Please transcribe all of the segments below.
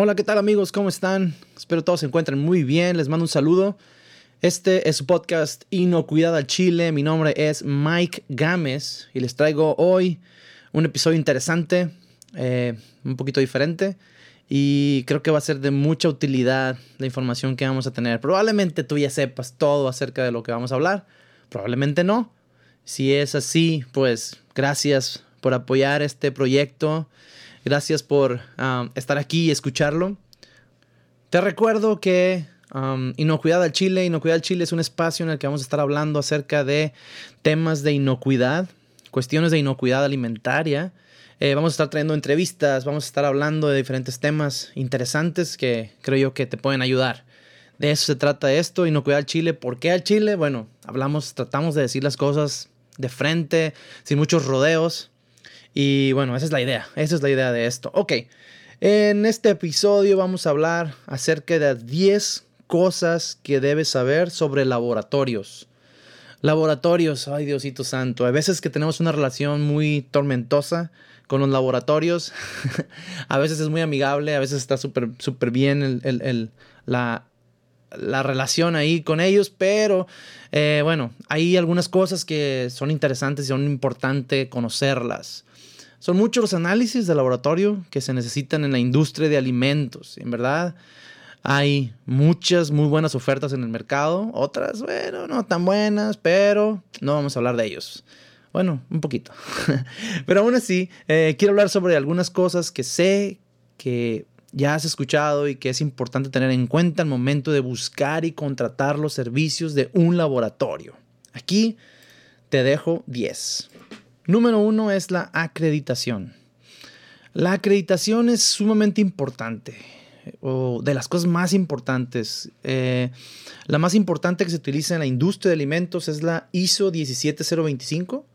Hola, ¿qué tal amigos? ¿Cómo están? Espero todos se encuentren muy bien. Les mando un saludo. Este es su podcast Inocuidad al Chile. Mi nombre es Mike Gámez y les traigo hoy un episodio interesante, eh, un poquito diferente y creo que va a ser de mucha utilidad la información que vamos a tener. Probablemente tú ya sepas todo acerca de lo que vamos a hablar, probablemente no. Si es así, pues gracias por apoyar este proyecto. Gracias por um, estar aquí y escucharlo. Te recuerdo que um, Inocuidad al Chile, Inocuidad al Chile es un espacio en el que vamos a estar hablando acerca de temas de inocuidad, cuestiones de inocuidad alimentaria. Eh, vamos a estar trayendo entrevistas, vamos a estar hablando de diferentes temas interesantes que creo yo que te pueden ayudar. De eso se trata esto, Inocuidad al Chile. ¿Por qué al Chile? Bueno, hablamos, tratamos de decir las cosas de frente, sin muchos rodeos. Y bueno, esa es la idea, esa es la idea de esto. Ok, en este episodio vamos a hablar acerca de 10 cosas que debes saber sobre laboratorios. Laboratorios, ay Diosito Santo, a veces que tenemos una relación muy tormentosa con los laboratorios, a veces es muy amigable, a veces está súper súper bien la, la relación ahí con ellos, pero eh, bueno, hay algunas cosas que son interesantes y son importantes conocerlas. Son muchos los análisis de laboratorio que se necesitan en la industria de alimentos. En verdad, hay muchas muy buenas ofertas en el mercado, otras, bueno, no tan buenas, pero no vamos a hablar de ellos. Bueno, un poquito. pero aún así, eh, quiero hablar sobre algunas cosas que sé que ya has escuchado y que es importante tener en cuenta al momento de buscar y contratar los servicios de un laboratorio. Aquí te dejo 10. Número uno es la acreditación. La acreditación es sumamente importante, o de las cosas más importantes. Eh, la más importante que se utiliza en la industria de alimentos es la ISO 17025.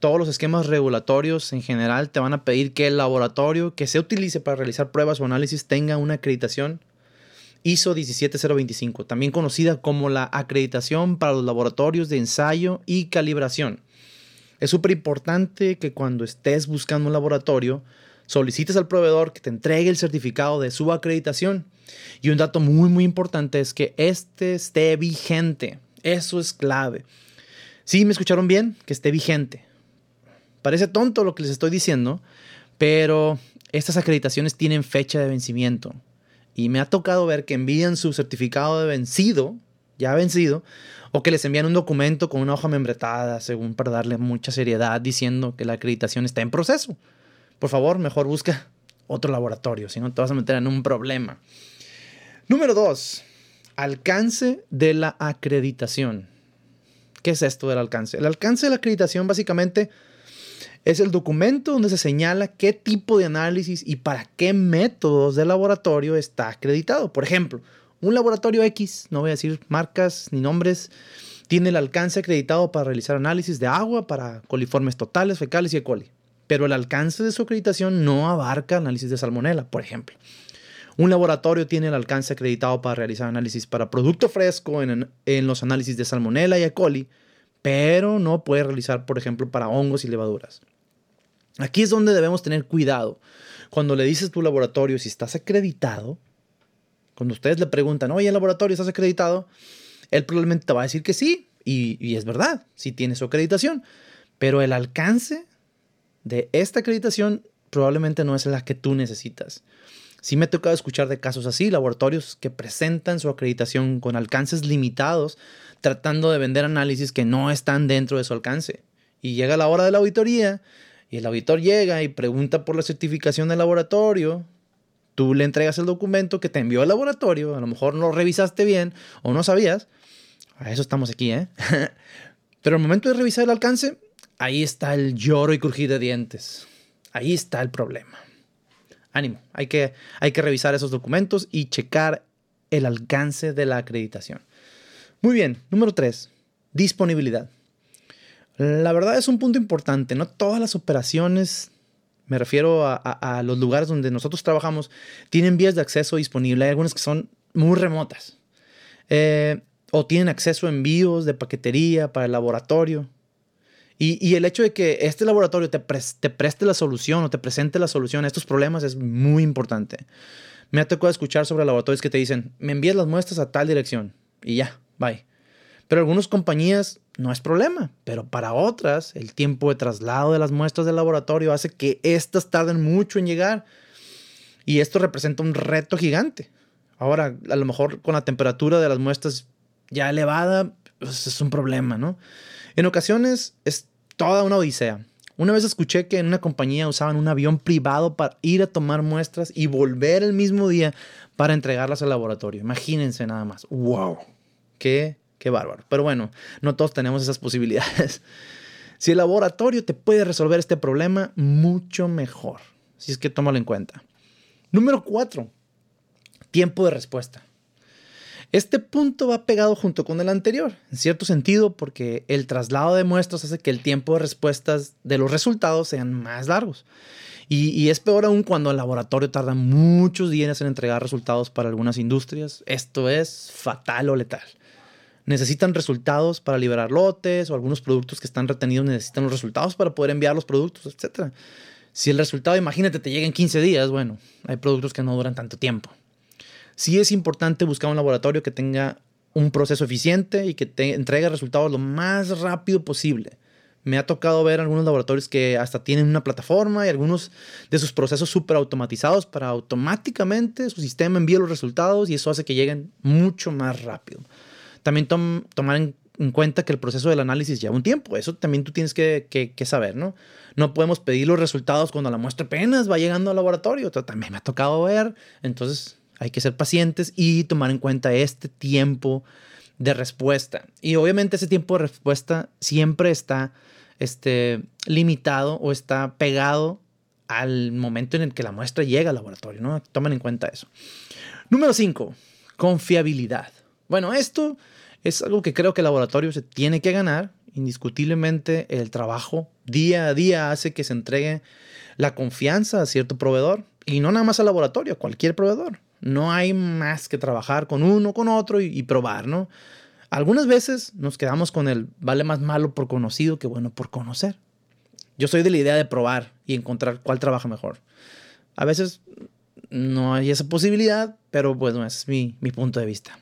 Todos los esquemas regulatorios en general te van a pedir que el laboratorio que se utilice para realizar pruebas o análisis tenga una acreditación ISO 17025, también conocida como la acreditación para los laboratorios de ensayo y calibración. Es súper importante que cuando estés buscando un laboratorio, solicites al proveedor que te entregue el certificado de su acreditación. Y un dato muy, muy importante es que este esté vigente. Eso es clave. Sí, me escucharon bien, que esté vigente. Parece tonto lo que les estoy diciendo, pero estas acreditaciones tienen fecha de vencimiento. Y me ha tocado ver que envían su certificado de vencido, ya vencido, o que les envían un documento con una hoja membretada, según para darle mucha seriedad, diciendo que la acreditación está en proceso. Por favor, mejor busca otro laboratorio, si no te vas a meter en un problema. Número dos, alcance de la acreditación. ¿Qué es esto del alcance? El alcance de la acreditación básicamente es el documento donde se señala qué tipo de análisis y para qué métodos de laboratorio está acreditado. Por ejemplo, un laboratorio X, no voy a decir marcas ni nombres, tiene el alcance acreditado para realizar análisis de agua para coliformes totales, fecales y E. coli. Pero el alcance de su acreditación no abarca análisis de salmonela, por ejemplo. Un laboratorio tiene el alcance acreditado para realizar análisis para producto fresco en, los análisis de salmonela y E. coli, pero no puede realizar, por ejemplo, para hongos y levaduras. Aquí es donde debemos tener cuidado. Cuando le dices tu laboratorio si estás acreditado, cuando ustedes le preguntan, oye, el laboratorio estás acreditado, él probablemente te va a decir que sí, y, es verdad, sí tiene su acreditación, pero el alcance de esta acreditación probablemente no es la que tú necesitas. Sí me ha tocado escuchar de casos así, laboratorios que presentan su acreditación con alcances limitados, tratando de vender análisis que no están dentro de su alcance. Y llega la hora de la auditoría y el auditor llega y pregunta por la certificación del laboratorio Tú le entregas el documento que te envió el laboratorio, a lo mejor no lo revisaste bien o no sabías. A eso estamos aquí, ¿eh? Pero al momento de revisar el alcance, ahí está el lloro y crujir de dientes. Ahí está el problema. Ánimo, hay que, hay que revisar esos documentos y checar el alcance de la acreditación. Muy bien, número 3, disponibilidad. La verdad es un punto importante, no todas las operaciones me refiero a, los lugares donde nosotros trabajamos, tienen vías de acceso disponibles. Hay algunas que son muy remotas. Eh, o tienen acceso a envíos de paquetería para el laboratorio. Y, el hecho de que este laboratorio te, te, preste la solución o te presente la solución a estos problemas es muy importante. Me ha tocado escuchar sobre laboratorios que te dicen, me envías las muestras a tal dirección y ya, bye. Pero algunas compañías no es problema, pero para otras el tiempo de traslado de las muestras del laboratorio hace que éstas tarden mucho en llegar y esto representa un reto gigante. Ahora, a lo mejor con la temperatura de las muestras ya elevada, pues es un problema, ¿no? En ocasiones es toda una odisea. Una vez escuché que en una compañía usaban un avión privado para ir a tomar muestras y volver el mismo día para entregarlas al laboratorio. Imagínense nada más. ¡Wow! ¡Qué, qué bárbaro! Pero bueno, no todos tenemos esas posibilidades. Si el laboratorio te puede resolver este problema, mucho mejor. Si es que tómalo en cuenta. Número 4. Tiempo de respuesta. Este punto va pegado junto con el anterior, en cierto sentido, porque el traslado de muestras hace que el tiempo de respuestas de los resultados sean más largos. Y, es peor aún cuando el laboratorio tarda muchos días en entregar resultados para algunas industrias. Esto es fatal o letal. Necesitan resultados para liberar lotes o algunos productos que están retenidos necesitan los resultados para poder enviar los productos, etc. Si el resultado, imagínate, te llega en 15 días, bueno, hay productos que no duran tanto tiempo sí es importante buscar un laboratorio que tenga un proceso eficiente y que te entregue resultados lo más rápido posible. Me ha tocado ver algunos laboratorios que hasta tienen una plataforma y algunos de sus procesos súper automatizados para automáticamente su sistema envíe los resultados y eso hace que lleguen mucho más rápido. También tomar en, cuenta que el proceso del análisis lleva un tiempo. Eso también tú tienes que, saber, ¿no? No podemos pedir los resultados cuando la muestra apenas va llegando al laboratorio. También me ha tocado ver. Entonces, hay que ser pacientes y tomar en cuenta este tiempo de respuesta. Y obviamente ese tiempo de respuesta siempre está este, limitado o está pegado al momento en el que la muestra llega al laboratorio, ¿no? Tomen en cuenta eso. Número 5, confiabilidad. Bueno, esto es algo que creo que el laboratorio se tiene que ganar. Indiscutiblemente el trabajo día a día hace que se entregue la confianza a cierto proveedor y no nada más al laboratorio, a cualquier proveedor. No hay más que trabajar con uno, con otro y, probar, ¿no? Algunas veces nos quedamos con el vale más malo por conocido que bueno por conocer. Yo soy de la idea de probar y encontrar cuál trabaja mejor. A veces no hay esa posibilidad, pero bueno, ese es mi, mi punto de vista.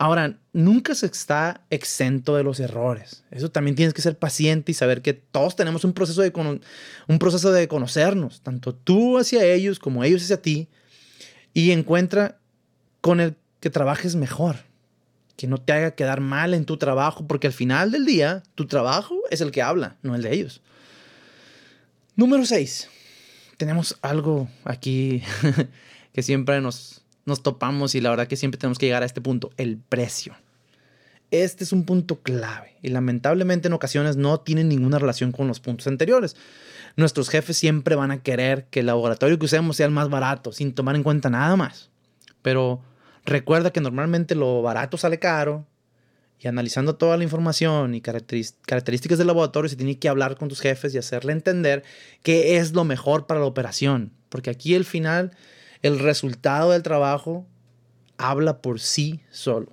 Ahora, nunca se está exento de los errores. Eso también tienes que ser paciente y saber que todos tenemos un proceso de, un proceso de conocernos, tanto tú hacia ellos como ellos hacia ti, y encuentra con el que trabajes mejor, que no te haga quedar mal en tu trabajo, porque al final del día tu trabajo es el que habla, no el de ellos. Número 6. Tenemos algo aquí que siempre nos, nos topamos y la verdad que siempre tenemos que llegar a este punto, el precio. Este es un punto clave y lamentablemente en ocasiones no tiene ninguna relación con los puntos anteriores nuestros jefes siempre van a querer que el laboratorio que usemos sea el más barato, sin tomar en cuenta nada más. Pero recuerda que normalmente lo barato sale caro y analizando toda la información y características del laboratorio se tiene que hablar con tus jefes y hacerle entender qué es lo mejor para la operación. Porque aquí al final el resultado del trabajo habla por sí solo.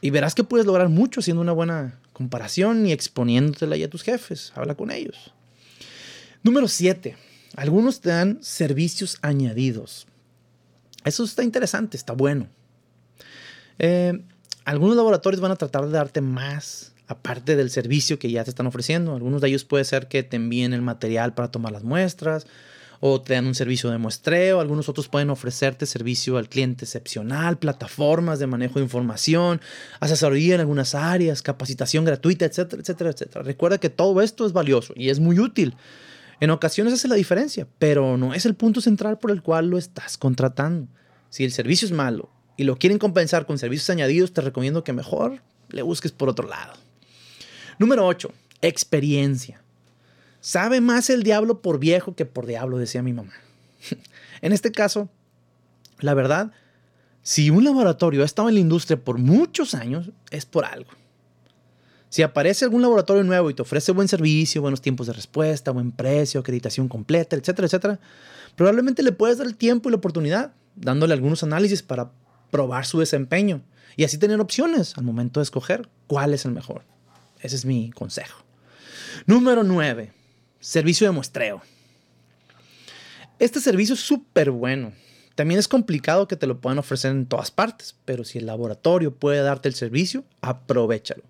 Y verás que puedes lograr mucho haciendo una buena comparación y exponiéndotela a tus jefes. Habla con ellos. Número 7. Algunos te dan servicios añadidos. Eso está interesante, está bueno. Eh, algunos laboratorios van a tratar de darte más aparte del servicio que ya te están ofreciendo. Algunos de ellos puede ser que te envíen el material para tomar las muestras o te dan un servicio de muestreo. Algunos otros pueden ofrecerte servicio al cliente excepcional, plataformas de manejo de información, asesoría en algunas áreas, capacitación gratuita, etcétera, etcétera, etcétera. Recuerda que todo esto es valioso y es muy útil. En ocasiones hace la diferencia, pero no es el punto central por el cual lo estás contratando. Si el servicio es malo y lo quieren compensar con servicios añadidos, te recomiendo que mejor le busques por otro lado. Número 8. Experiencia. Sabe más el diablo por viejo que por diablo, decía mi mamá. en este caso, la verdad, si un laboratorio ha estado en la industria por muchos años, es por algo. Si aparece algún laboratorio nuevo y te ofrece buen servicio, buenos tiempos de respuesta, buen precio, acreditación completa, etcétera, etcétera, probablemente le puedes dar el tiempo y la oportunidad, dándole algunos análisis para probar su desempeño y así tener opciones al momento de escoger cuál es el mejor. Ese es mi consejo. Número 9. Servicio de muestreo. Este servicio es súper bueno También es complicado que te lo puedan ofrecer en todas partes, pero si el laboratorio puede darte el servicio, aprovechalo.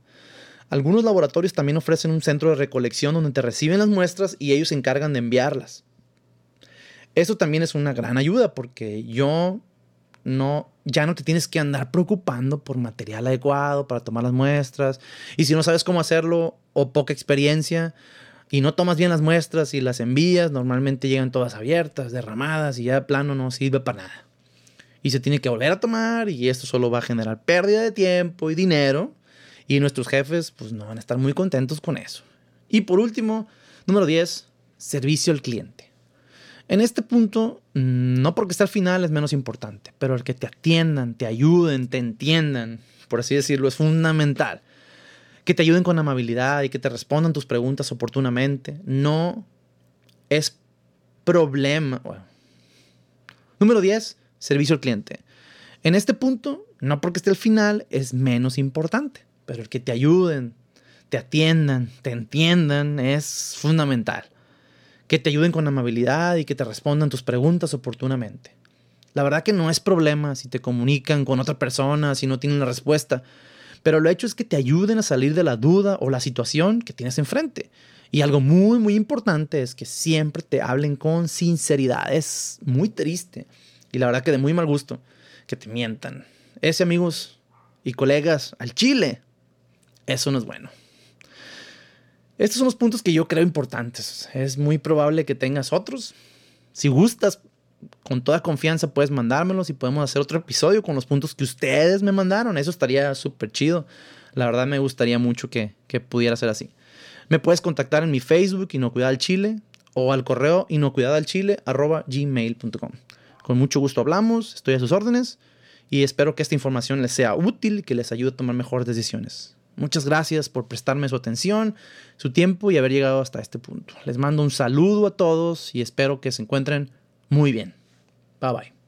Algunos laboratorios también ofrecen un centro de recolección donde te reciben las muestras y ellos se encargan de enviarlas. Eso también es una gran ayuda porque yo no, ya no te tienes que andar preocupando por material adecuado para tomar las muestras. Y si no sabes cómo hacerlo o poca experiencia y no tomas bien las muestras y las envías, normalmente llegan todas abiertas, derramadas y ya de plano no sirve para nada. Y se tiene que volver a tomar y esto solo va a generar pérdida de tiempo y dinero. Y nuestros jefes pues no van a estar muy contentos con eso. Y por último, número 10, servicio al cliente. En este punto, no porque esté al final es menos importante, pero el que te atiendan, te ayuden, te entiendan, por así decirlo, es fundamental. Que te ayuden con amabilidad y que te respondan tus preguntas oportunamente, no es problema. Número 10, servicio al cliente. En este punto, no porque esté al final es menos importante, pero el que te ayuden, te atiendan, te entiendan es fundamental que te ayuden con amabilidad y que te respondan tus preguntas oportunamente. La verdad que no es problema si te comunican con otra persona, si no tienen la respuesta, pero lo hecho es que te ayuden a salir de la duda o la situación que tienes enfrente. Y algo muy, muy importante es que siempre te hablen con sinceridad. Es muy triste y la verdad que de muy mal gusto que te mientan. Ese, amigos y colegas, al chile, eso no es bueno. Estos son los puntos que yo creo importantes. Es muy probable que tengas otros. Si gustas, con toda confianza puedes mandármelos y podemos hacer otro episodio con los puntos que ustedes me mandaron. Eso estaría súper chido. La verdad me gustaría mucho que, que, pudiera ser así. Me puedes contactar en mi Facebook, Inocuidad al Chile, o al correo inocuidadalchile.gmail.com. Con mucho gusto hablamos, estoy a sus órdenes y espero que esta información les sea útil y que les ayude a tomar mejores decisiones. Muchas gracias por prestarme su atención, su tiempo y haber llegado hasta este punto. Les mando un saludo a todos y espero que se encuentren muy bien. Bye bye.